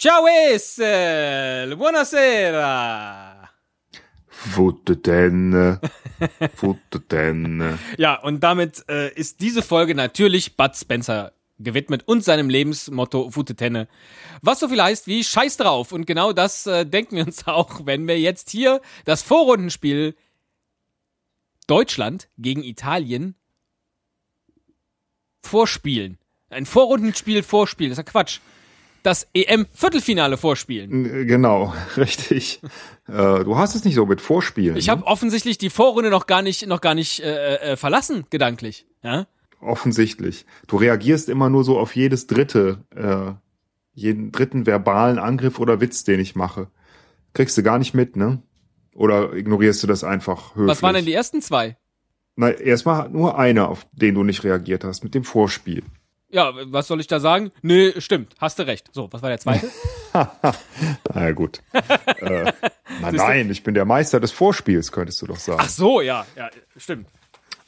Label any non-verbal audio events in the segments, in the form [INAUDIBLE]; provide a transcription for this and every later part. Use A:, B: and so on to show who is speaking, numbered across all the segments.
A: Ciao Essel, buonasera.
B: Futte denn, futte denn. [LAUGHS]
A: Ja, und damit äh, ist diese Folge natürlich Bud Spencer gewidmet und seinem Lebensmotto Futte Tenne. Was so viel heißt wie Scheiß drauf. Und genau das äh, denken wir uns [LAUGHS] auch, wenn wir jetzt hier das Vorrundenspiel Deutschland gegen Italien vorspielen. Ein Vorrundenspiel vorspielen, das ist ja Quatsch. Das EM-Viertelfinale vorspielen.
B: Genau, [LAUGHS] richtig. Äh, du hast es nicht so mit Vorspielen.
A: Ich habe offensichtlich die Vorrunde noch gar nicht, noch gar nicht äh, äh, verlassen, gedanklich. Ja?
B: Offensichtlich. Du reagierst immer nur so auf jedes dritte, äh, jeden dritten verbalen Angriff oder Witz, den ich mache. Kriegst du gar nicht mit, ne? Oder ignorierst du das einfach höflich?
A: Was waren denn die ersten zwei?
B: Na, erstmal nur einer, auf den du nicht reagiert hast, mit dem Vorspiel.
A: Ja, was soll ich da sagen? Nee, stimmt, hast du recht. So, was war der zweite? [LAUGHS]
B: Na gut. äh, na, [LAUGHS] nein, ich bin der Meister des Vorspiels, könntest du doch sagen.
A: Ach so, ja, ja, stimmt.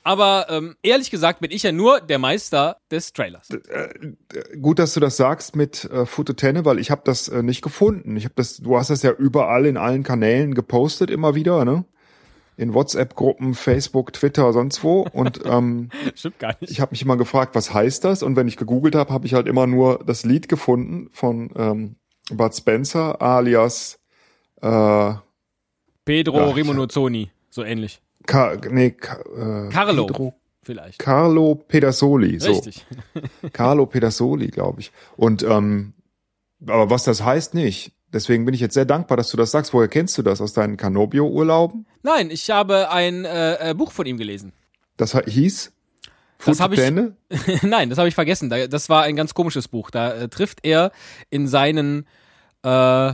A: Aber ähm, ehrlich gesagt bin ich ja nur der Meister des Trailers.
B: Äh, gut, dass du das sagst mit äh, Foto Tenne, weil ich habe das äh, nicht gefunden. Ich habe das, du hast das ja überall in allen Kanälen gepostet immer wieder, ne? In WhatsApp-Gruppen, Facebook, Twitter, sonst wo. Und [LAUGHS] ähm,
A: Stimmt gar nicht.
B: ich habe mich immer gefragt, was heißt das? Und wenn ich gegoogelt habe, habe ich halt immer nur das Lied gefunden von ähm, Bud Spencer alias äh,
A: Pedro
B: Ja,
A: Rimonozzoni, so ähnlich.
B: Ka nee, Ka äh,
A: Carlo,
B: Pedro,
A: vielleicht.
B: Carlo Pedersoli. So.
A: Richtig.
B: Carlo Pedersoli, glaube ich. Und ähm, aber was das heißt, nicht. Deswegen bin ich jetzt sehr dankbar, dass du das sagst. Woher kennst du das? Aus deinen Canobio-Urlauben?
A: Nein, ich habe ein äh, äh, Buch von ihm gelesen.
B: Das hieß?
A: Das hab ich-? [LAUGHS] Nein, das habe ich vergessen. Da- Das war ein ganz komisches Buch. Da äh, trifft er in seinen äh,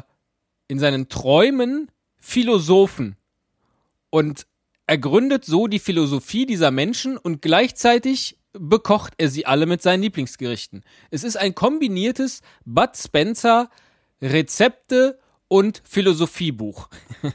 A: in seinen Träumen Philosophen und ergründet so die Philosophie dieser Menschen und gleichzeitig bekocht er sie alle mit seinen Lieblingsgerichten. Es ist ein kombiniertes Bud Spencer Rezepte und Philosophiebuch. [LAUGHS]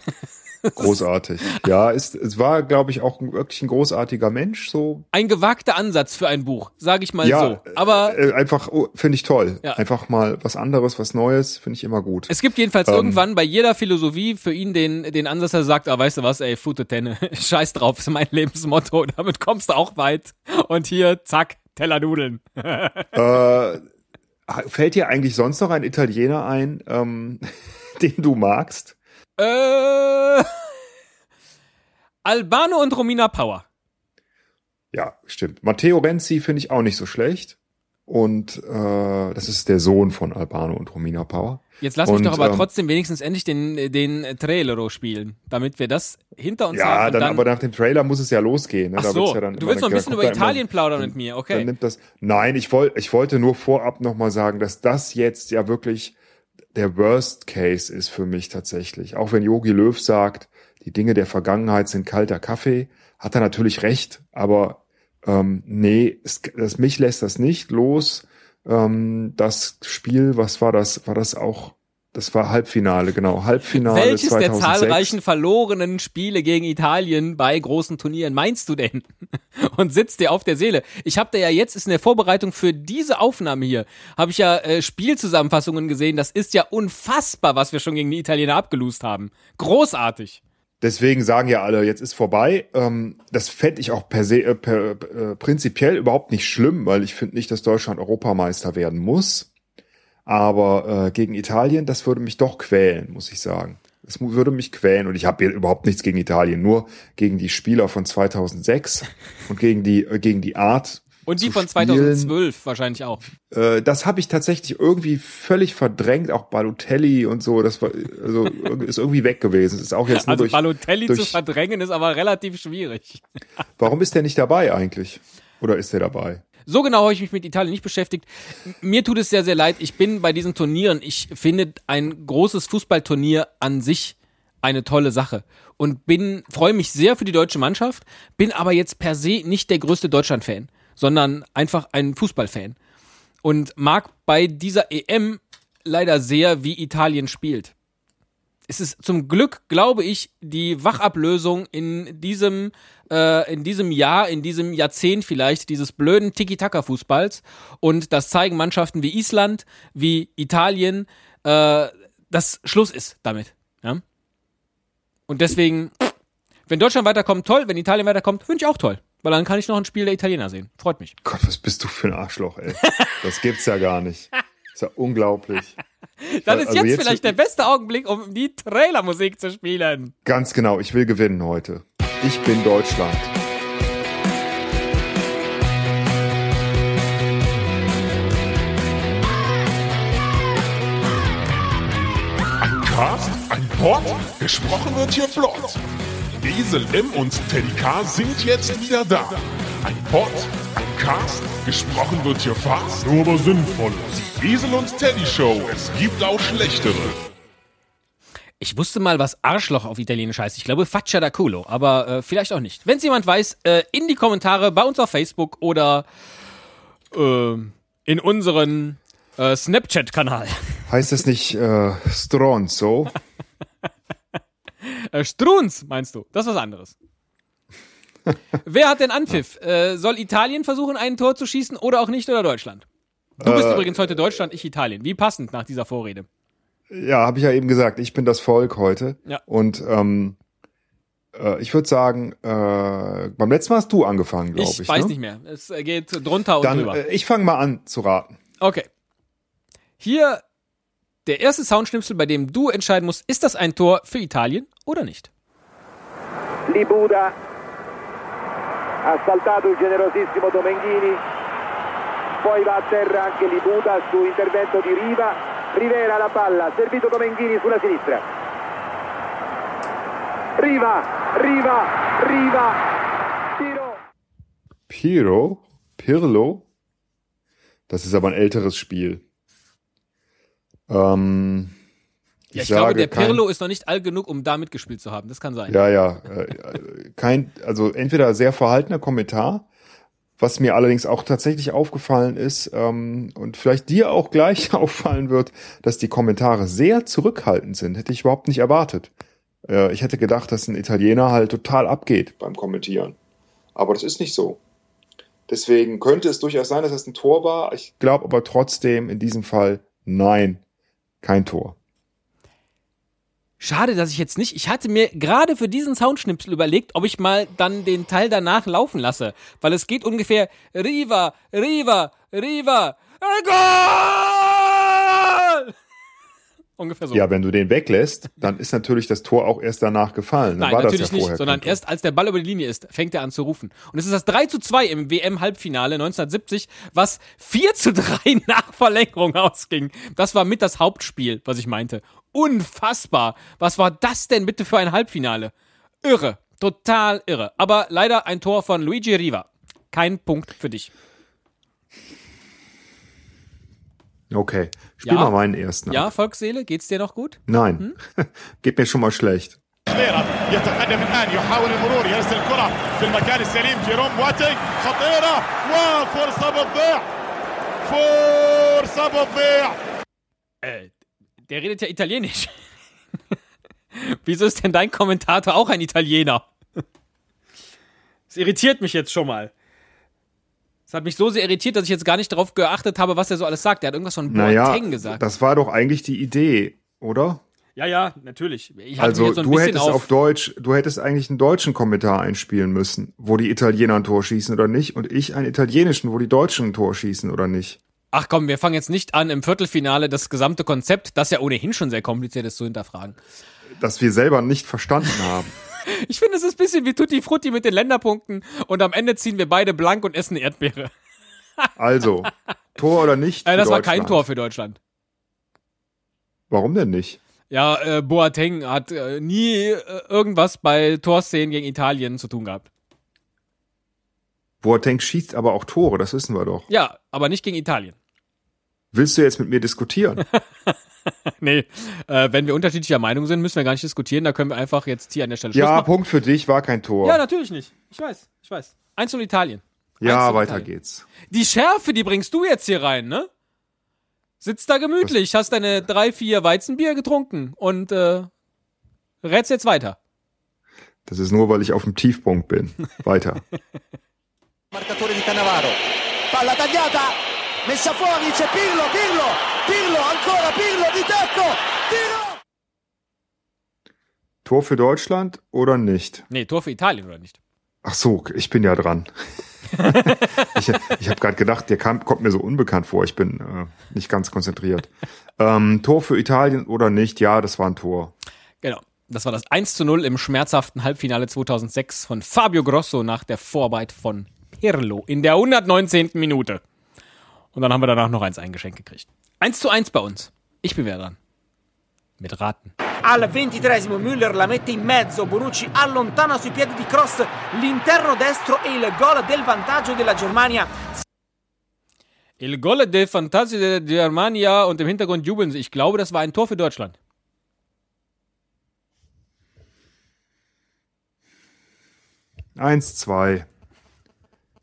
B: Großartig. Ja, ist, es war, glaube ich, auch wirklich ein großartiger Mensch. So
A: Ein gewagter Ansatz für ein Buch, sage ich mal
B: ja,
A: so. Aber
B: äh, einfach oh, finde ich toll.
A: Ja.
B: Einfach mal was anderes, was Neues, finde ich immer gut.
A: Es gibt jedenfalls
B: Ähm.
A: irgendwann bei jeder Philosophie für ihn den, den Ansatz, der sagt, ah, weißt du was, ey, Fute Tenne, [LAUGHS] scheiß drauf, ist mein Lebensmotto, [LAUGHS] damit kommst du auch weit. Und hier, zack, Teller Nudeln.
B: äh, fällt dir eigentlich sonst noch ein Italiener ein, ähm, [LAUGHS] den du magst?
A: Äh, [LAUGHS] Albano und Romina Power.
B: Ja, stimmt. Matteo Renzi finde ich auch nicht so schlecht. Und äh, das ist der Sohn von Albano und Romina Power.
A: Jetzt lass mich
B: Und,
A: doch aber
B: ähm,
A: trotzdem wenigstens endlich den, den Trailero spielen, damit wir das hinter uns
B: Ja,
A: haben. und
B: dann, aber nach dem Trailer muss es ja losgehen. Ne?
A: Ach
B: Da
A: so,
B: ja dann
A: du willst noch ein bisschen über
B: da immer-
A: Italien plaudern mit mir,
B: Dann
A: okay.
B: nimmt das. Nein, ich wollte, ich wollte nur vorab nochmal sagen, dass das jetzt ja wirklich der Worst Case ist für mich tatsächlich. Auch wenn Yogi Löw sagt, die Dinge der Vergangenheit sind kalter Kaffee, hat er natürlich recht. Aber ähm, nee, es, das, mich lässt das nicht los. Ähm, das Spiel, was war das? War das auch? Das war Halbfinale, genau. Halbfinale
A: Welches
B: 2006.
A: der zahlreichen verlorenen Spiele gegen Italien bei großen Turnieren meinst du denn? [LAUGHS] Und sitzt dir auf der Seele? Ich habe da ja jetzt, ist in der Vorbereitung für diese Aufnahme hier, habe ich ja äh, Spielzusammenfassungen gesehen. Das ist ja unfassbar, was wir schon gegen die Italiener abgelust haben. Großartig.
B: Deswegen sagen ja alle, jetzt ist vorbei. Ähm, das fände ich auch per se, äh, per, äh, prinzipiell überhaupt nicht schlimm, weil ich finde nicht, dass Deutschland Europameister werden muss. Aber äh, gegen Italien, das würde mich doch quälen, muss ich sagen. Das würde mich quälen und ich habe überhaupt nichts gegen Italien, nur gegen die Spieler von 2006 und gegen die äh, gegen die Art.
A: Und die von
B: spielen.
A: 2012 wahrscheinlich auch.
B: Äh, das habe ich tatsächlich irgendwie völlig verdrängt, auch Balotelli und so. Das war also ist irgendwie weg gewesen. Ist auch jetzt nur
A: Also
B: durch,
A: Balotelli
B: durch
A: zu verdrängen ist aber relativ schwierig. [LAUGHS]
B: Warum ist der nicht dabei eigentlich? Oder ist der dabei?
A: So genau habe ich mich mit Italien nicht beschäftigt. Mir tut es sehr, sehr leid. Ich bin bei diesen Turnieren, ich finde ein großes Fußballturnier an sich eine tolle Sache und bin freue mich sehr für die deutsche Mannschaft, bin aber jetzt per se nicht der größte Deutschland-Fan, sondern einfach ein Fußballfan und mag bei dieser EM leider sehr, wie Italien spielt. Es ist zum Glück, glaube ich, die Wachablösung in diesem, äh, in diesem Jahr, in diesem Jahrzehnt vielleicht, dieses blöden Tiki-Taka-Fußballs. Und das zeigen Mannschaften wie Island, wie Italien, äh, dass Schluss ist damit. Ja? Und deswegen, wenn Deutschland weiterkommt, toll. Wenn Italien weiterkommt, finde ich auch toll. Weil dann kann ich noch ein Spiel der Italiener sehen. Freut mich.
B: Gott, was bist du für ein Arschloch, ey. Das gibt's ja gar nicht. ist ja unglaublich. [LAUGHS]
A: Dann ist also jetzt, jetzt, vielleicht der beste Augenblick, um die Trailermusik zu spielen.
B: Ganz genau, ich will gewinnen heute. Ich bin Deutschland.
C: Ein Cast, ein Pod, gesprochen wird hier flott. Esel M und Teddy K sind jetzt wieder da. Ein Pod, ein Cast, gesprochen wird hier fast, nur aber sinnvoll. Die Esel und Teddy Show, es gibt auch schlechtere.
A: Ich wusste mal, was Arschloch auf Italienisch heißt. Ich glaube Faccia da culo, aber äh, vielleicht auch nicht. Wenn es jemand weiß, äh, in die Kommentare bei uns auf Facebook oder äh, in unseren äh, Snapchat-Kanal.
B: Heißt es nicht äh, Stronzo? [LAUGHS]
A: äh, Strunz, meinst du? Das ist was anderes. [LAUGHS] Wer hat denn Anpfiff? Äh, soll Italien versuchen, ein Tor zu schießen oder auch nicht oder Deutschland? Du bist äh, übrigens heute Deutschland, ich Italien. Wie passend nach dieser Vorrede.
B: Ja, habe ich ja eben gesagt, ich bin das Volk heute. Ja. Und ähm, äh, ich würde sagen, äh, beim letzten Mal hast du angefangen, glaube ich.
A: Ich weiß
B: ne?
A: nicht mehr. Es geht drunter und
B: Dann,
A: drüber.
B: Äh, ich fange mal an zu raten.
A: Okay. Hier der erste Soundschnipsel, bei dem du entscheiden musst, ist das ein Tor für Italien oder nicht?
D: Libuda ha saltato il generosissimo Domenghini poi va a terra anche Libuda su intervento di Riva Rivera la palla, servito Domenghini sulla sinistra. Riva, Riva, Riva, Tiro.
B: Piro, Pirlo. Das ist aber ein älteres Spiel. Ähm,
A: ich, ja, ich glaube, der Pirlo ist noch nicht alt genug, um da mitgespielt zu haben. Das kann sein.
B: Ja, ja. Äh, kein, also entweder sehr verhaltener Kommentar was mir allerdings auch tatsächlich aufgefallen ist ähm, und vielleicht dir auch gleich [LAUGHS] auffallen wird, dass die Kommentare sehr zurückhaltend sind. Hätte ich überhaupt nicht erwartet. Äh, ich hätte gedacht, dass ein Italiener halt total abgeht beim Kommentieren. Aber das ist nicht so. Deswegen könnte es durchaus sein, dass es ein Tor war. Ich glaube aber trotzdem in diesem Fall nein, kein Tor.
A: Schade, dass ich jetzt nicht. Ich hatte mir gerade für diesen Soundschnipsel überlegt, ob ich mal dann den Teil danach laufen lasse. Weil es geht ungefähr Riva, Riva, Riva, Goal! Ungefähr so.
B: Ja, wenn du den weglässt, dann ist natürlich das Tor auch erst danach gefallen. Dann
A: Nein, war natürlich das ja nicht, sondern erst als der Ball über die Linie ist, fängt er an zu rufen. Und es ist das 3 zu 2 im WM-Halbfinale 1970, was 4 zu 3 [LAUGHS] nach Verlängerung ausging. Das war mit das Hauptspiel, was ich meinte. Unfassbar. Was war das denn bitte für ein Halbfinale? Irre. Total irre. Aber leider ein Tor von Luigi Riva. Kein Punkt für dich.
B: Okay. Spiel ja. mal meinen ersten.
A: Ja, Volksseele, geht's dir noch gut?
B: Nein. Hm? [LAUGHS] Geht mir schon mal schlecht.
E: يتقدم الان يحاول المرور يرسل الكره في المكان السليم جيروم بواتينج خطيره وفرصه بتضيع فرصه بتضيع
A: äh, der redet ja Italienisch. [LAUGHS] Wieso ist denn dein Kommentator auch ein Italiener? [LAUGHS] Das irritiert mich jetzt schon mal. Das hat mich so sehr irritiert, dass ich jetzt gar nicht darauf geachtet habe, was er so alles sagt. Er hat irgendwas von
B: Boateng naja, gesagt. Das war doch eigentlich die Idee, oder?
A: Ja, ja, natürlich.
B: also so du hättest auf, auf, Deutsch, du hättest eigentlich einen deutschen Kommentar einspielen müssen, wo die Italiener ein Tor schießen oder nicht, und ich einen italienischen, wo die Deutschen ein Tor schießen oder nicht.
A: Ach komm, wir fangen jetzt nicht an, im Viertelfinale das gesamte Konzept, das ja ohnehin schon sehr kompliziert ist, zu hinterfragen.
B: Das wir selber nicht verstanden haben. [LAUGHS]
A: ich finde, es ist ein bisschen wie Tutti Frutti mit den Länderpunkten und am Ende ziehen wir beide blank und essen Erdbeere. [LAUGHS]
B: also, Tor oder nicht?
A: Äh, das war kein Tor für Deutschland.
B: Warum denn nicht?
A: Ja, äh, Boateng hat äh, nie äh, irgendwas bei Torszenen gegen Italien zu tun gehabt.
B: Boateng schießt aber auch Tore, das wissen wir doch.
A: Ja, aber nicht gegen Italien.
B: Willst du jetzt mit mir diskutieren? [LAUGHS]
A: nee, äh, wenn wir unterschiedlicher Meinung sind, müssen wir gar nicht diskutieren. Da können wir einfach jetzt hier an der Stelle
B: Schluss Ja, machen. Punkt für dich, war kein Tor.
A: Ja, natürlich nicht. Ich weiß, ich weiß. Eins zu Italien.
B: Ja, weiter Italien. geht's.
A: Die Schärfe, die bringst du jetzt hier rein, ne? Sitzt da gemütlich, Was? hast deine drei, vier Weizenbier getrunken und äh, rätst jetzt weiter.
B: Das ist nur, weil ich auf dem Tiefpunkt bin. Weiter. [LAUGHS]
F: Marcatore di Cannavaro. Palla tagliata. Messa fuori c'è Pirlo, Pirlo, Pirlo, ancora Pirlo di tacco, tiro!
B: Tor für Deutschland oder nicht?
A: Nee, Tor für Italien oder nicht?
B: Ach so, ich bin ja dran. [LAUGHS] ich ich habe gerade gedacht, der kam, kommt mir so unbekannt vor. Ich bin äh, nicht ganz konzentriert. Ähm, Tor für Italien oder nicht? Ja, das war ein Tor.
A: Genau. Das war das 1 zu 0 im schmerzhaften Halbfinale 2006 von Fabio Grosso nach der Vorarbeit von Pirlo in der 119. Minute. Und dann haben wir danach noch eins eingeschenkt gekriegt. 1 zu 1 bei uns. Ich bin wieder dran. Mit Raten.
G: Al 23esimo Müller la mette in mezzo, Bonucci allontana sui piedi di cross l'interno destro e il gol del vantaggio della Germania.
A: Il Gol de Fantasia de Germania und im Hintergrund jubeln sie. Ich glaube, das war ein Tor für Deutschland.
B: Eins, zwei.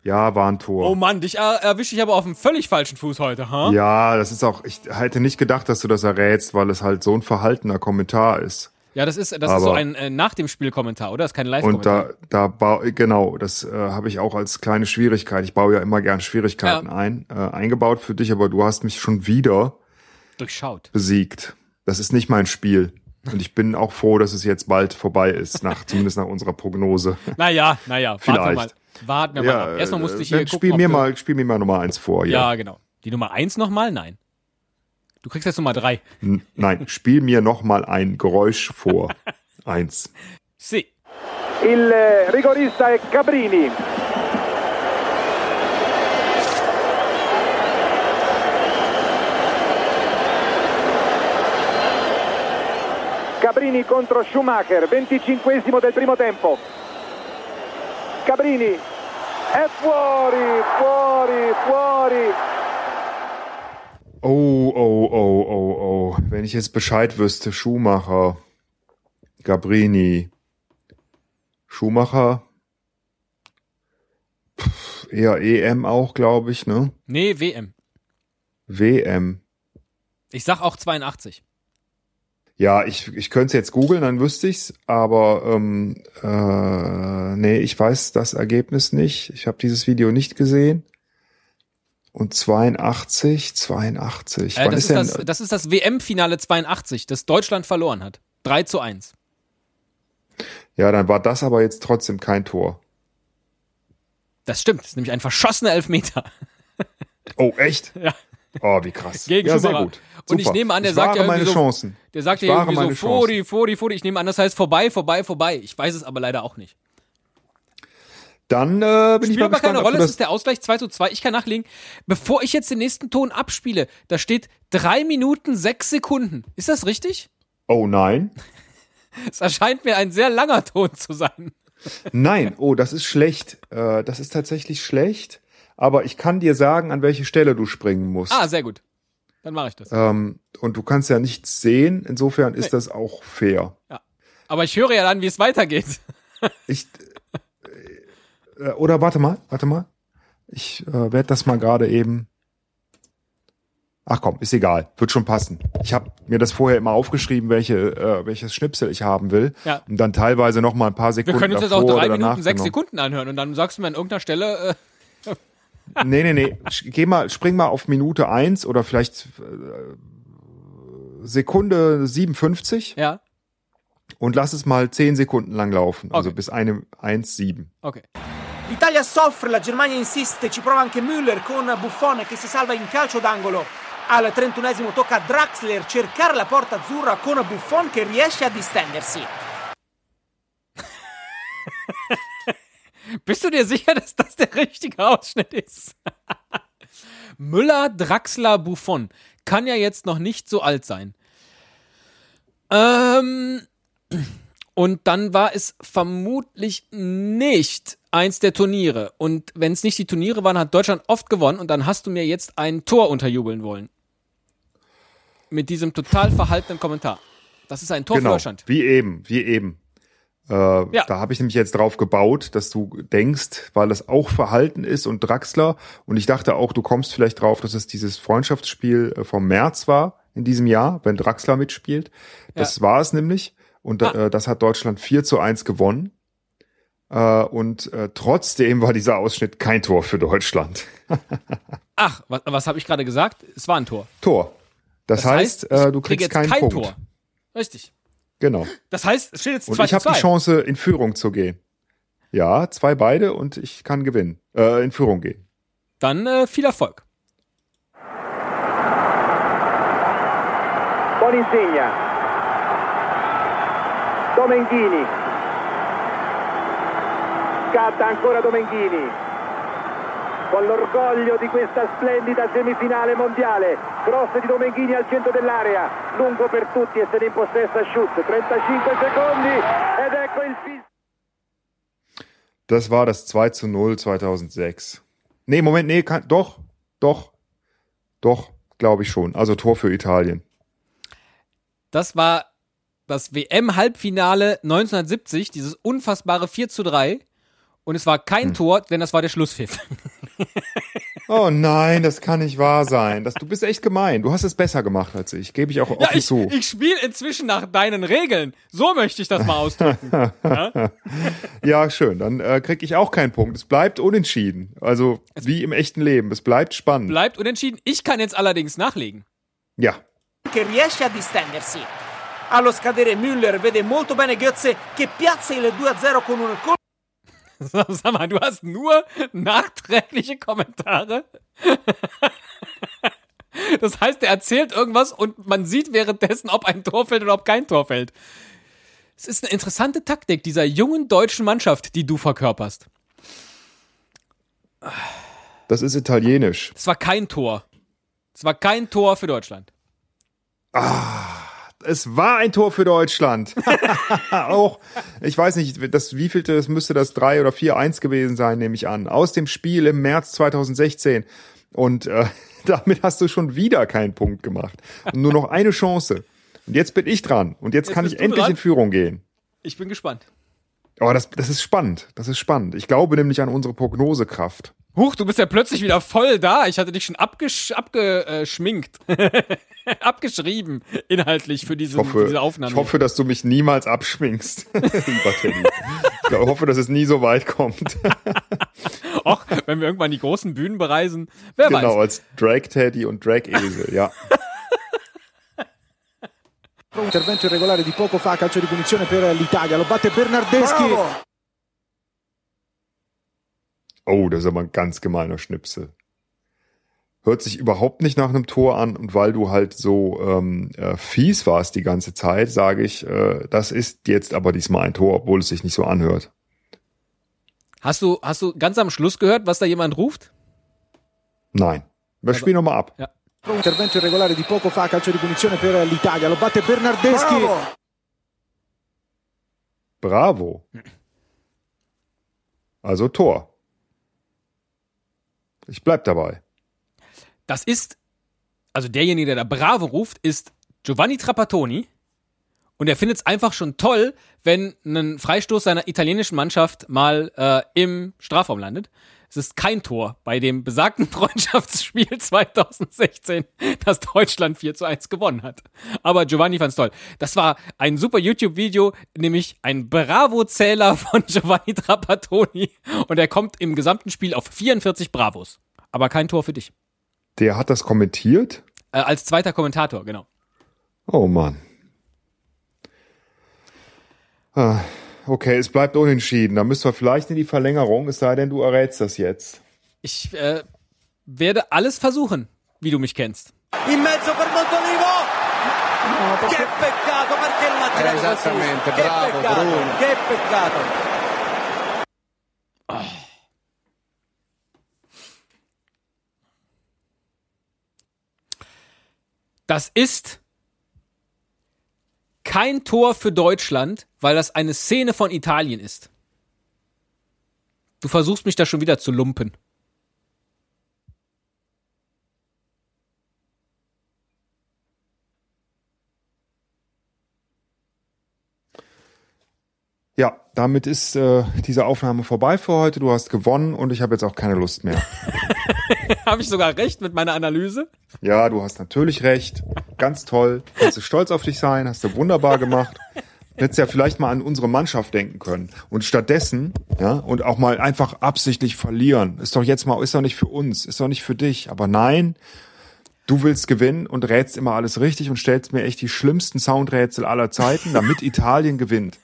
B: Ja, war ein Tor.
A: Oh Mann, dich er erwische ich aber auf einem völlig falschen Fuß heute, ha?
B: Ja, das ist auch, ich hätte nicht gedacht, dass du das errätst, weil es halt so ein verhaltener Kommentar ist.
A: Ja, das ist, das ist
B: Aber-
A: so ein äh, nach dem Spiel-Kommentar, oder? Das ist kein
B: Und
A: Live-Kommentar.
B: da, da bau, genau, das äh, habe ich auch als kleine Schwierigkeit. Ich baue ja immer gern Schwierigkeiten
A: Ja.
B: ein, äh, eingebaut für dich, aber du hast mich schon wieder
A: Durchschaut.
B: besiegt. Das ist nicht mein Spiel. Und ich bin auch froh, dass es jetzt bald vorbei ist, nach, [LAUGHS] zumindest nach unserer Prognose.
A: Naja, naja, warten wir mal. Warten wir mal ab. Erstmal musste ich hier gucken,
B: spiel mir mal, spiel mir mal Nummer eins vor.
A: Ja,
B: Ja.
A: genau. Die Nummer eins nochmal? Nein. Du kriegst jetzt Nummer drei.
B: N- Nein, spiel mir noch mal ein Geräusch vor. [LAUGHS] eins.
A: Sie.
D: Il eh, rigorista è Cabrini. Cabrini contro Schumacher, 25 del primo tempo. Cabrini è fuori, fuori, fuori.
B: Oh, oh, oh, oh, oh. Wenn ich jetzt Bescheid wüsste, Schumacher, Gabrini, Schumacher, Pff, eher EM auch, glaube ich, ne?
A: Nee, WM.
B: WM.
A: Ich sag auch 82.
B: Ja, ich, ich könnte es jetzt googeln, dann wüsste ich's, aber ähm, äh, nee, ich weiß das Ergebnis nicht. Ich habe dieses Video nicht gesehen. Und 82, 82.
A: Äh,
B: Wann
A: das,
B: ist
A: ist
B: denn
A: das, das ist das WM-Finale 82, das Deutschland verloren hat. 3 zu 1.
B: Ja, dann war das aber jetzt trotzdem kein Tor.
A: Das stimmt. Das ist nämlich ein verschossener Elfmeter.
B: Oh, echt? [LAUGHS]
A: Ja.
B: Oh, wie krass.
A: Gegen
B: ja, sehr gut.
A: Und ich
B: Super.
A: nehme an, der
B: ich
A: sagt ja irgendwie
B: meine
A: so-
B: Chancen.
A: Der sagt
B: ich
A: ja irgendwie so,
B: meine Chancen.
A: Fori, Fori, Fori. Ich nehme an, das heißt vorbei, vorbei, vorbei. Ich weiß es aber leider auch nicht.
B: Dann äh, bin ich
A: Spielt
B: mal
A: aber keine
B: gespannt, ob
A: Rolle, es
B: das
A: ist der Ausgleich 2 zu 2. Ich kann nachlegen. Bevor ich jetzt den nächsten Ton abspiele, da steht 3 Minuten 6 Sekunden. Ist das richtig?
B: Oh nein. [LAUGHS]
A: Es erscheint mir ein sehr langer Ton zu sein.
B: Nein, oh, das ist schlecht. Äh, das ist tatsächlich schlecht. Aber ich kann dir sagen, an welche Stelle du springen musst.
A: Ah, sehr gut. Dann mache ich das.
B: Ähm, und du kannst ja nichts sehen. Insofern ist
A: Nee.
B: das auch fair.
A: Aber ich höre ja dann, wie es weitergeht. [LAUGHS]
B: Ich, äh, oder warte mal, warte mal. Ich äh, werde das mal gerade eben. Ach komm, ist egal, wird schon passen. Ich habe mir das vorher immer aufgeschrieben, welche äh, welches Schnipsel ich haben will
A: Ja.
B: und dann teilweise noch mal ein paar
A: Wir
B: Sekunden
A: können uns jetzt
B: davor
A: auch 3
B: oder
A: Minuten 6
B: danach
A: Sekunden anhören und dann sagst du mir an irgendeiner Stelle, äh.
B: Nee, nee, nee, geh mal, spring mal auf Minute eins oder vielleicht äh, Sekunde 57
A: ja,
B: und lass es mal 10 Sekunden lang laufen, also
A: Okay.
B: bis eine 1,7.
A: okay.
G: L'Italia soffre, la Germania insiste, ci prova anche Müller con Buffon che si salva in calcio d'angolo. Al 31esimo tocca a Draxler cercare la porta azzurra con Buffon che riesce a distendersi.
A: Bist du dir sicher, dass das der richtige Ausschnitt ist? [LAUGHS] Müller, Draxler, Buffon. Kann ja jetzt noch nicht so alt sein. Ähm, und dann war es vermutlich nicht eins der Turniere. Und wenn es nicht die Turniere waren, hat Deutschland oft gewonnen. Und dann hast du mir jetzt ein Tor unterjubeln wollen. Mit diesem total verhaltenen Kommentar. Das ist ein Tor für
B: Genau,
A: Deutschland.
B: wie eben, wie eben. Äh,
A: Ja.
B: Da habe ich nämlich jetzt drauf gebaut, dass du denkst, weil es auch Verhalten ist und Draxler. Und ich dachte auch, du kommst vielleicht drauf, dass es dieses Freundschaftsspiel äh, vom März war in diesem Jahr, wenn Draxler mitspielt. Das war es nämlich. Und
A: Ah.
B: äh, das hat Deutschland 4 zu 1 gewonnen. Äh, und äh, trotzdem war dieser Ausschnitt kein Tor für Deutschland. [LAUGHS]
A: Ach, was, was habe ich gerade gesagt? Es war ein Tor.
B: Tor. Das, heißt,
A: ich
B: äh, du
A: krieg
B: kriegst keinen
A: kein
B: Punkt.
A: Tor. Richtig.
B: Genau.
A: Das heißt, es steht jetzt
B: Und
A: 2
B: ich
A: zu
B: habe die
A: 2.
B: Chance, in Führung zu gehen. Ja, zwei beide und ich kann gewinnen. Äh, in Führung gehen.
A: Dann äh, viel Erfolg.
D: Boninsegna. Domenghini. Scatta ancora Domenghini. Con l'orgoglio di questa splendida semifinale mondiale. Cross di Domenghini al centro dell'area. Lungo per tutti e se ne impossessa Schutz. 35 secondi ed ecco il fischio.
B: Das war das 2 zu 0 2006. Nee, Moment, nee, kann, doch, doch, doch, glaube ich schon. Also Tor für Italien.
A: Das war das WM-Halbfinale 1970, dieses unfassbare 4 zu 3. Und es war
B: Hm.
A: kein Tor, denn das war der Schlusspfiff. [LAUGHS]
B: Oh nein, das kann nicht wahr sein. Das, du bist echt gemein. Du hast es besser gemacht als ich. Gebe ich auch
A: Ja,
B: offen
A: ich,
B: zu.
A: ich spiele inzwischen nach deinen Regeln. So möchte ich das mal ausdrücken. [LAUGHS]
B: Ja, schön. Dann äh, krieg ich auch keinen Punkt. Es bleibt unentschieden. Also wie im echten Leben. Es bleibt spannend.
A: Bleibt unentschieden. Ich kann jetzt allerdings nachlegen.
B: ja.
G: che riesce a distendersi. Allo scadere Müller vede molto bene Götze che piazza il 2-0 con un colpo [LAUGHS]
A: Sag mal, du hast nur nachträgliche Kommentare. [LAUGHS] Das heißt, er erzählt irgendwas und man sieht währenddessen, ob ein Tor fällt oder ob kein Tor fällt. Es ist eine interessante Taktik dieser jungen deutschen Mannschaft, die du verkörperst.
B: Das ist italienisch.
A: Es war kein Tor. Es war kein Tor für Deutschland.
B: Es war ein Tor für Deutschland. [LAUGHS] [LAUGHS] auch, ich weiß nicht, das wievielte, das müsste das 3 oder 4-1 gewesen sein, nehme ich an. Aus dem Spiel im März 2016. Und äh, [LAUGHS] damit hast du schon wieder keinen Punkt gemacht. Und nur noch eine Chance. Und jetzt bin ich dran. Und jetzt,
A: Jetzt
B: kann ich endlich
A: dran?
B: in Führung gehen.
A: Ich bin gespannt.
B: Oh, das, das ist spannend. Das ist spannend. Ich glaube nämlich an unsere Prognosekraft.
A: Huch, du bist ja plötzlich wieder voll da. Ich hatte dich schon abgesch abgeschminkt. [LAUGHS] Abgeschrieben, inhaltlich für diese,
B: hoffe,
A: für diese Aufnahme.
B: ich hoffe, dass du mich niemals abschminkst, [LAUGHS] lieber Teddy. Ich hoffe, dass es nie so weit kommt. [LAUGHS]
A: Och, wenn wir irgendwann die großen Bühnen bereisen. Wer
B: genau,
A: weiß.
B: als Drag Teddy und Drag Esel, ja.
F: Intervento irregolare di poco fa, calcio di punizione per l'Italia, lo batte Bernardeschi.
B: Oh, das ist aber ein ganz gemeiner Schnipsel. Hört sich überhaupt nicht nach einem Tor an und weil du halt so ähm, äh, fies warst die ganze Zeit, sage ich, äh, das ist jetzt aber diesmal ein Tor, obwohl es sich nicht so anhört.
A: Hast du, hast du ganz am Schluss gehört, was da jemand ruft?
B: Nein. Wir spielen nochmal ab.
A: Ja.
F: Intervento irregolare di poco fa, calcio di punizione per l'Italia, lo batte Bernardeschi.
B: Bravo. Also Tor. Ich bleib dabei.
A: Das ist, also derjenige, der da Bravo ruft, ist Giovanni Trapattoni. Und er findet es einfach schon toll, wenn ein Freistoß seiner italienischen Mannschaft mal äh, im Strafraum landet. Es ist kein Tor bei dem besagten [LAUGHS] Freundschaftsspiel 2016, das Deutschland 4 zu 1 gewonnen hat. Aber Giovanni fand's toll. Das war ein super YouTube-Video, nämlich ein Bravo-Zähler von [LAUGHS] Giovanni Trapattoni. Und er kommt im gesamten Spiel auf 44 Bravos. Aber kein Tor für dich.
B: Der hat das kommentiert?
A: Äh, als zweiter Kommentator, genau.
B: Oh Mann. Ah, okay, es bleibt unentschieden. Da müssen wir vielleicht in die Verlängerung, es sei denn, du errätst das jetzt.
A: Ich äh, werde alles versuchen, wie du mich kennst.
F: In mezzo per Montolivo. Che peccato perché ha tirato da
H: Esattamente.
F: Che
H: bravo,
F: peccato,
H: Bruno.
F: che peccato.
A: Das ist kein Tor für Deutschland, weil das eine Szene von Italien ist. Du versuchst mich da schon wieder zu lumpen.
B: Ja, damit ist äh, diese Aufnahme vorbei für heute. Du hast gewonnen und ich habe jetzt auch keine Lust mehr. [LAUGHS]
A: Habe ich sogar recht mit meiner Analyse?
B: Ja, du hast natürlich recht. Ganz toll. Kannst du stolz auf dich sein. Hast du wunderbar gemacht. hättest ja vielleicht mal an unsere Mannschaft denken können. Und stattdessen, ja, und auch mal einfach absichtlich verlieren. Ist doch jetzt mal, ist doch nicht für uns, ist doch nicht für dich. Aber nein, du willst gewinnen und rätst immer alles richtig und stellst mir echt die schlimmsten Soundrätsel aller Zeiten, damit Italien gewinnt.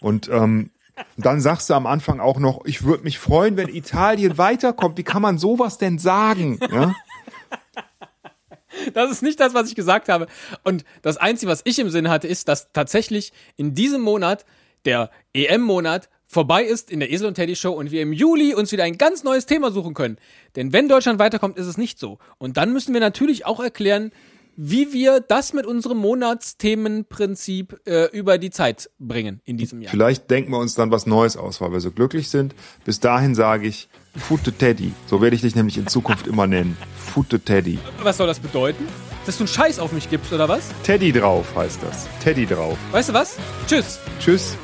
B: Und ähm, dann sagst du am Anfang auch noch, ich würde mich freuen, wenn Italien weiterkommt. Wie kann man sowas denn sagen? Ja?
A: Das ist nicht das, was ich gesagt habe. Und das Einzige, was ich im Sinn hatte, ist, dass tatsächlich in diesem Monat, der EM-Monat, vorbei ist in der Esel und Teddy Show und wir im Juli uns wieder ein ganz neues Thema suchen können. Denn wenn Deutschland weiterkommt, ist es nicht so. Und dann müssen wir natürlich auch erklären, wie wir das mit unserem Monatsthemenprinzip äh, über die Zeit bringen in diesem Jahr.
B: Vielleicht denken wir uns dann was Neues aus, weil wir so glücklich sind. Bis dahin sage ich Fute Teddy. So werde ich dich nämlich in Zukunft immer nennen. Fute Teddy.
A: Was soll das bedeuten? Dass du einen Scheiß auf mich gibst, oder was?
B: Teddy drauf heißt das. Teddy drauf.
A: Weißt du was? Tschüss.
B: Tschüss.